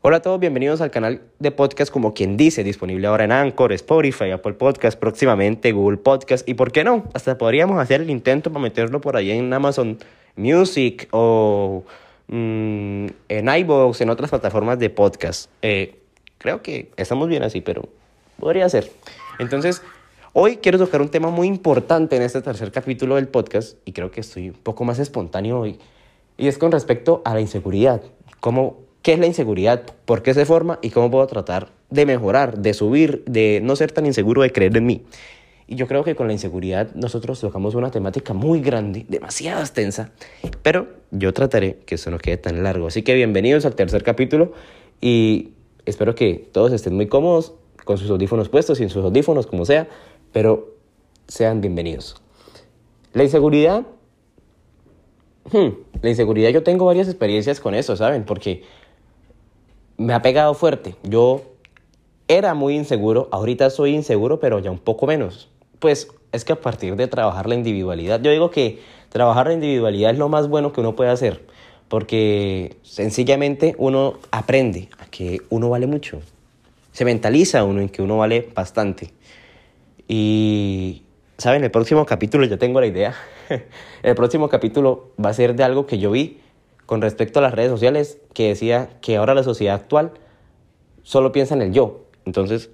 Hola a todos, bienvenidos al canal de podcast como quien dice, disponible ahora en Anchor, Spotify, Apple Podcast, próximamente Google Podcast y por qué no, hasta podríamos hacer el intento para meterlo por ahí en Amazon Music o mm, en iVoox, en otras plataformas de podcast. Eh, creo que estamos bien así, pero podría ser. Entonces, hoy quiero tocar un tema muy importante en este tercer capítulo del podcast y creo que estoy un poco más espontáneo hoy y es con respecto a la inseguridad. ¿Cómo qué es la inseguridad, por qué se forma y cómo puedo tratar de mejorar, de subir, de no ser tan inseguro, de creer en mí. Y yo creo que con la inseguridad nosotros tocamos una temática muy grande, demasiado extensa, pero yo trataré que eso no quede tan largo. Así que bienvenidos al tercer capítulo y espero que todos estén muy cómodos con sus audífonos puestos, sin sus audífonos, como sea, pero sean bienvenidos. La inseguridad, hmm, la inseguridad yo tengo varias experiencias con eso, ¿saben? Porque me ha pegado fuerte. Yo era muy inseguro, ahorita soy inseguro, pero ya un poco menos. Pues es que a partir de trabajar la individualidad, yo digo que trabajar la individualidad es lo más bueno que uno puede hacer, porque sencillamente uno aprende a que uno vale mucho. Se mentaliza uno en que uno vale bastante. Y, ¿saben? El próximo capítulo, ya tengo la idea. El próximo capítulo va a ser de algo que yo vi con respecto a las redes sociales que decía que ahora la sociedad actual solo piensa en el yo. Entonces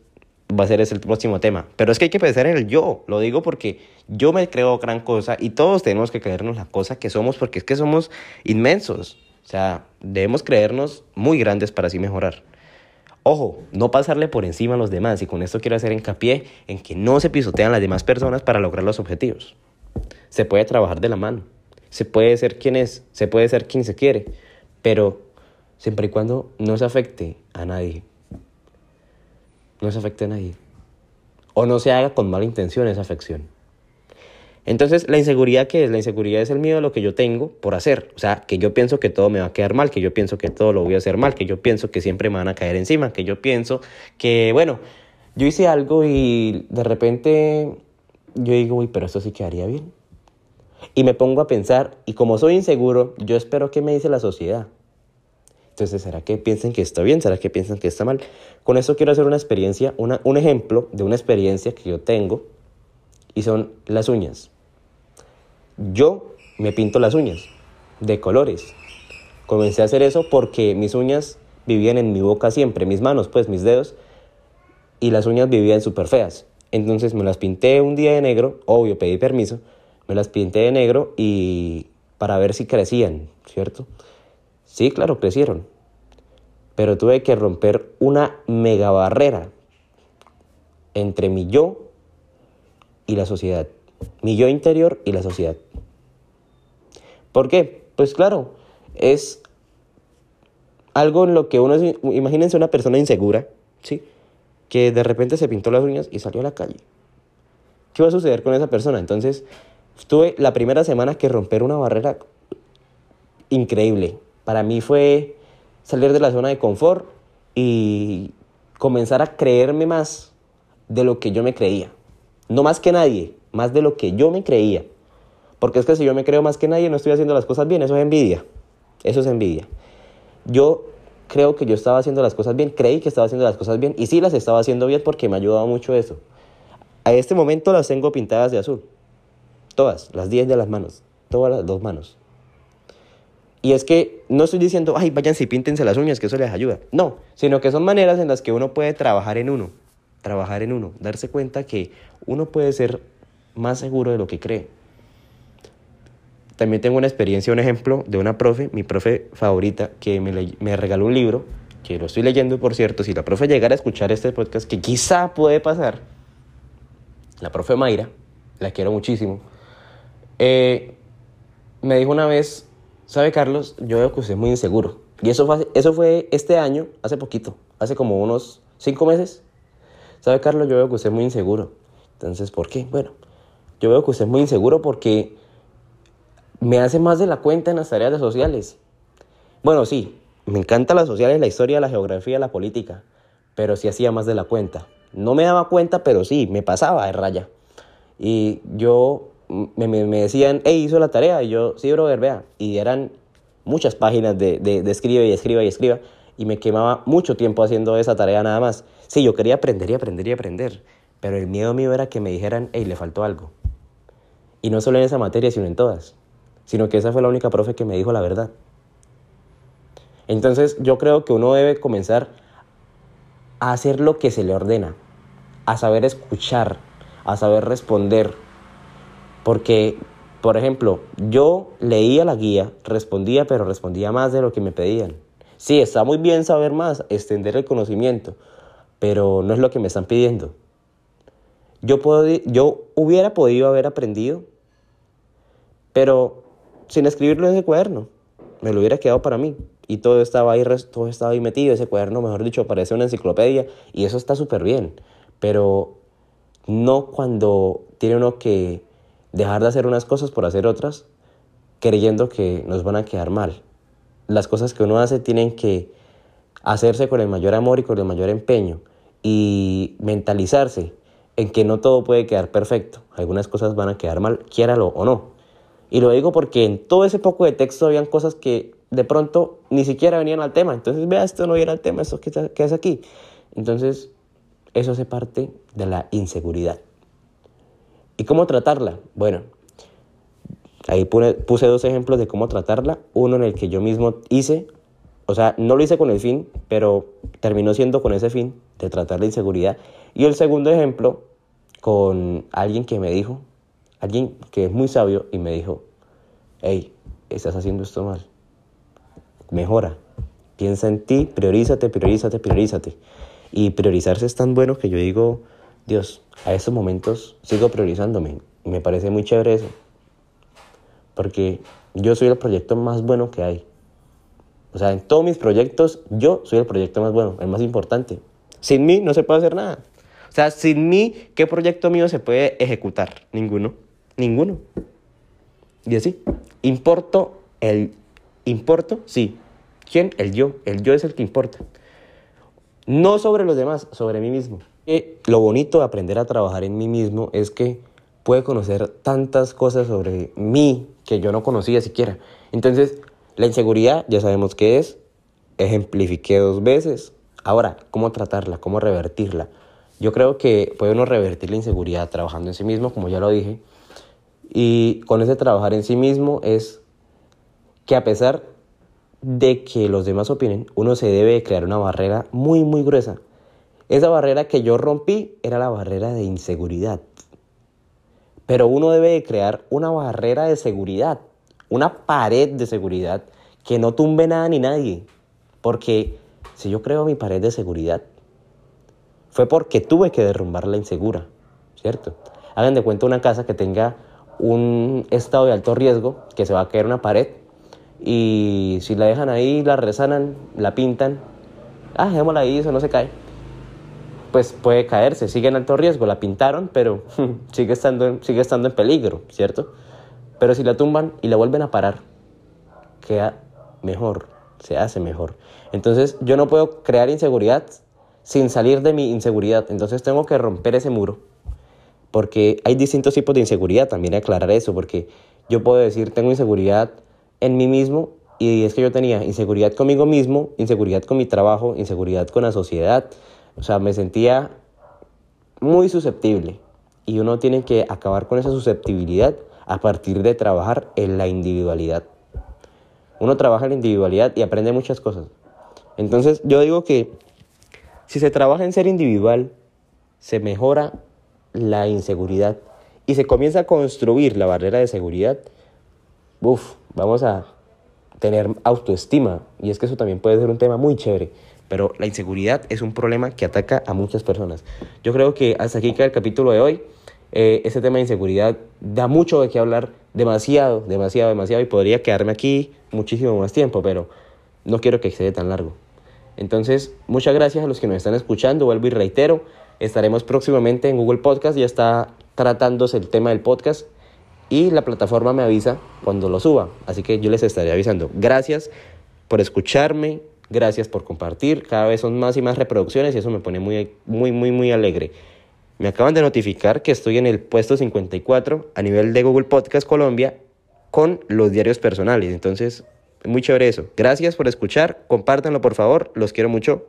va a ser ese el próximo tema. Pero es que hay que pensar en el yo. Lo digo porque yo me creo gran cosa y todos tenemos que creernos la cosa que somos porque es que somos inmensos. O sea, debemos creernos muy grandes para así mejorar. Ojo, no pasarle por encima a los demás y con esto quiero hacer hincapié en que no se pisotean las demás personas para lograr los objetivos. Se puede trabajar de la mano. Se puede ser quien es, se puede ser quien se quiere, pero siempre y cuando no se afecte a nadie. No se afecte a nadie. O no se haga con mala intención esa afección. Entonces, la inseguridad, ¿qué es? La inseguridad es el miedo a lo que yo tengo por hacer. O sea, que yo pienso que todo me va a quedar mal, que yo pienso que todo lo voy a hacer mal, que yo pienso que siempre me van a caer encima, que yo pienso que, bueno, yo hice algo y de repente yo digo, uy, pero esto sí quedaría bien. Y me pongo a pensar, y como soy inseguro, yo espero que me dice la sociedad. Entonces, ¿será que piensan que está bien? ¿Será que piensan que está mal? Con eso quiero hacer una experiencia, un ejemplo de una experiencia que yo tengo, y son las uñas. Yo me pinto las uñas de colores. Comencé a hacer eso porque mis uñas vivían en mi boca siempre, mis manos, pues mis dedos, y las uñas vivían súper feas. Entonces me las pinté un día de negro, obvio, pedí permiso, me las pinté de negro y para ver si crecían, ¿cierto? Sí, claro, crecieron. Pero tuve que romper una mega barrera entre mi yo y la sociedad. Mi yo interior y la sociedad. ¿Por qué? Pues claro, es algo en lo que uno... Imagínense una persona insegura, ¿sí? Que de repente se pintó las uñas y salió a la calle. ¿Qué va a suceder con esa persona? Entonces, Tuve la primera semana que romper una barrera increíble. Para mí fue salir de la zona de confort y comenzar a creerme más de lo que yo me creía. No más que nadie, más de lo que yo me creía. Porque es que si yo me creo más que nadie, no estoy haciendo las cosas bien. Eso es envidia. Eso es envidia. Yo creo que yo estaba haciendo las cosas bien, creí que estaba haciendo las cosas bien y sí las estaba haciendo bien porque me ha ayudado mucho eso. A este momento las tengo pintadas de azul. Todas, las 10 de las manos, todas las dos manos. Y es que no estoy diciendo, ay, váyanse y píntense las uñas, que eso les ayuda. No, sino que son maneras en las que uno puede trabajar en uno, trabajar en uno, darse cuenta que uno puede ser más seguro de lo que cree. También tengo una experiencia, un ejemplo de una profe, mi profe favorita, que me, me regaló un libro, que lo estoy leyendo, por cierto, si la profe llegara a escuchar este podcast, que quizá puede pasar, la profe Mayra, la quiero muchísimo, eh, me dijo una vez, ¿sabe Carlos? Yo veo que usted es muy inseguro. Y eso fue, eso fue este año, hace poquito, hace como unos cinco meses. ¿Sabe Carlos? Yo veo que usted es muy inseguro. Entonces, ¿por qué? Bueno, yo veo que usted es muy inseguro porque me hace más de la cuenta en las tareas de sociales. Bueno, sí, me encantan las sociales, la historia, la geografía, la política, pero sí hacía más de la cuenta. No me daba cuenta, pero sí, me pasaba de raya. Y yo, me, me, decían, hey, hizo la tarea. Y yo, sí, brother, vea. Y eran muchas páginas de, de, escriba y escriba y escriba. Y me quemaba mucho tiempo haciendo esa tarea nada más. Sí, yo quería aprender y aprender y aprender. Pero el miedo mío era que me dijeran, hey, le faltó algo. Y no solo en esa materia, sino en todas. Sino que esa fue la única profe que me dijo la verdad. Entonces yo creo que uno debe comenzar a hacer lo que se le ordena, a saber escuchar, a saber responder. Porque, por ejemplo, yo leía la guía, respondía, pero respondía más de lo que me pedían. Sí, está muy bien saber más, extender el conocimiento, pero no es lo que me están pidiendo. Yo, puedo, yo hubiera podido haber aprendido, pero sin escribirlo en ese cuaderno. Me lo hubiera quedado para mí. Y todo estaba ahí, todo estaba ahí metido. Ese cuaderno, mejor dicho, parece una enciclopedia. Y eso está súper bien. Pero no cuando tiene uno que dejar de hacer unas cosas por hacer otras, creyendo que nos van a quedar mal. Las cosas que uno hace tienen que hacerse con el mayor amor y con el mayor empeño. Y mentalizarse en que no todo puede quedar perfecto. Algunas cosas van a quedar mal, quiéralo o no. Y lo digo porque en todo ese poco de texto habían cosas que de pronto ni siquiera venían al tema. Entonces, vea, esto no viene al tema, esto que es aquí. Entonces, eso hace parte de la inseguridad. ¿Y cómo tratarla? Bueno, ahí puse dos ejemplos de cómo tratarla. Uno en el que yo mismo hice, o sea, no lo hice con el fin, pero terminó siendo con ese fin de tratar la inseguridad. Y el segundo ejemplo con alguien que me dijo, alguien que es muy sabio y me dijo, hey, estás haciendo esto mal, mejora, piensa en ti, priorízate, priorízate, priorízate. Y priorizarse es tan bueno que yo digo, Dios, a estos momentos sigo priorizándome. Y me parece muy chévere eso. Porque yo soy el proyecto más bueno que hay. O sea, en todos mis proyectos, yo soy el proyecto más bueno, el más importante. Sin mí no se puede hacer nada. O sea, sin mí, ¿qué proyecto mío se puede ejecutar? Ninguno. Ninguno. Y así. Importo el... ¿Importo? Sí. ¿Quién? El yo. El yo es el que importa. No sobre los demás, sobre mí mismo. Y lo bonito de aprender a trabajar en mí mismo es que puedo conocer tantas cosas sobre mí que yo no conocía siquiera. Entonces, la inseguridad ya sabemos qué es. Ejemplifiqué dos veces. Ahora, ¿cómo tratarla? ¿Cómo revertirla? Yo creo que puede uno revertir la inseguridad trabajando en sí mismo, como ya lo dije. Y con ese trabajar en sí mismo es que a pesar de que los demás opinen, uno se debe crear una barrera muy, muy gruesa. Esa barrera que yo rompí era la barrera de inseguridad. Pero uno debe crear una barrera de seguridad, una pared de seguridad que no tumbe nada ni nadie. Porque si yo creo mi pared de seguridad, fue porque tuve que derrumbar la insegura, ¿cierto? Hagan de cuenta una casa que tenga un estado de alto riesgo, que se va a caer una pared, y si la dejan ahí, la resanan, la pintan, ah, dejémosla ahí, eso no se cae. Pues puede caerse, sigue en alto riesgo, la pintaron, pero sigue estando, sigue estando en peligro, ¿cierto? Pero si la tumban y la vuelven a parar, queda mejor, se hace mejor. Entonces yo no puedo crear inseguridad sin salir de mi inseguridad, entonces tengo que romper ese muro. Porque hay distintos tipos de inseguridad, también aclarar eso, porque yo puedo decir, tengo inseguridad en mí mismo y es que yo tenía inseguridad conmigo mismo, inseguridad con mi trabajo, inseguridad con la sociedad. O sea, me sentía muy susceptible y uno tiene que acabar con esa susceptibilidad a partir de trabajar en la individualidad. Uno trabaja en la individualidad y aprende muchas cosas. Entonces yo digo que si se trabaja en ser individual, se mejora la inseguridad y se comienza a construir la barrera de seguridad, uff, vamos a tener autoestima. Y es que eso también puede ser un tema muy chévere. Pero la inseguridad es un problema que ataca a muchas personas. Yo creo que hasta aquí queda el capítulo de hoy. Eh, ese tema de inseguridad da mucho de qué hablar, demasiado, demasiado, demasiado. Y podría quedarme aquí muchísimo más tiempo, pero no quiero que excede tan largo. Entonces, muchas gracias a los que nos están escuchando. Vuelvo y reitero, estaremos próximamente en Google Podcast. Ya está tratándose el tema del podcast y la plataforma me avisa cuando lo suba. Así que yo les estaré avisando. Gracias por escucharme, gracias por compartir. Cada vez son más y más reproducciones y eso me pone muy, muy, muy, muy alegre. Me acaban de notificar que estoy en el puesto 54 a nivel de Google Podcast Colombia con los diarios personales. Entonces, muy chévere eso. Gracias por escuchar. Compártanlo, por favor. Los quiero mucho.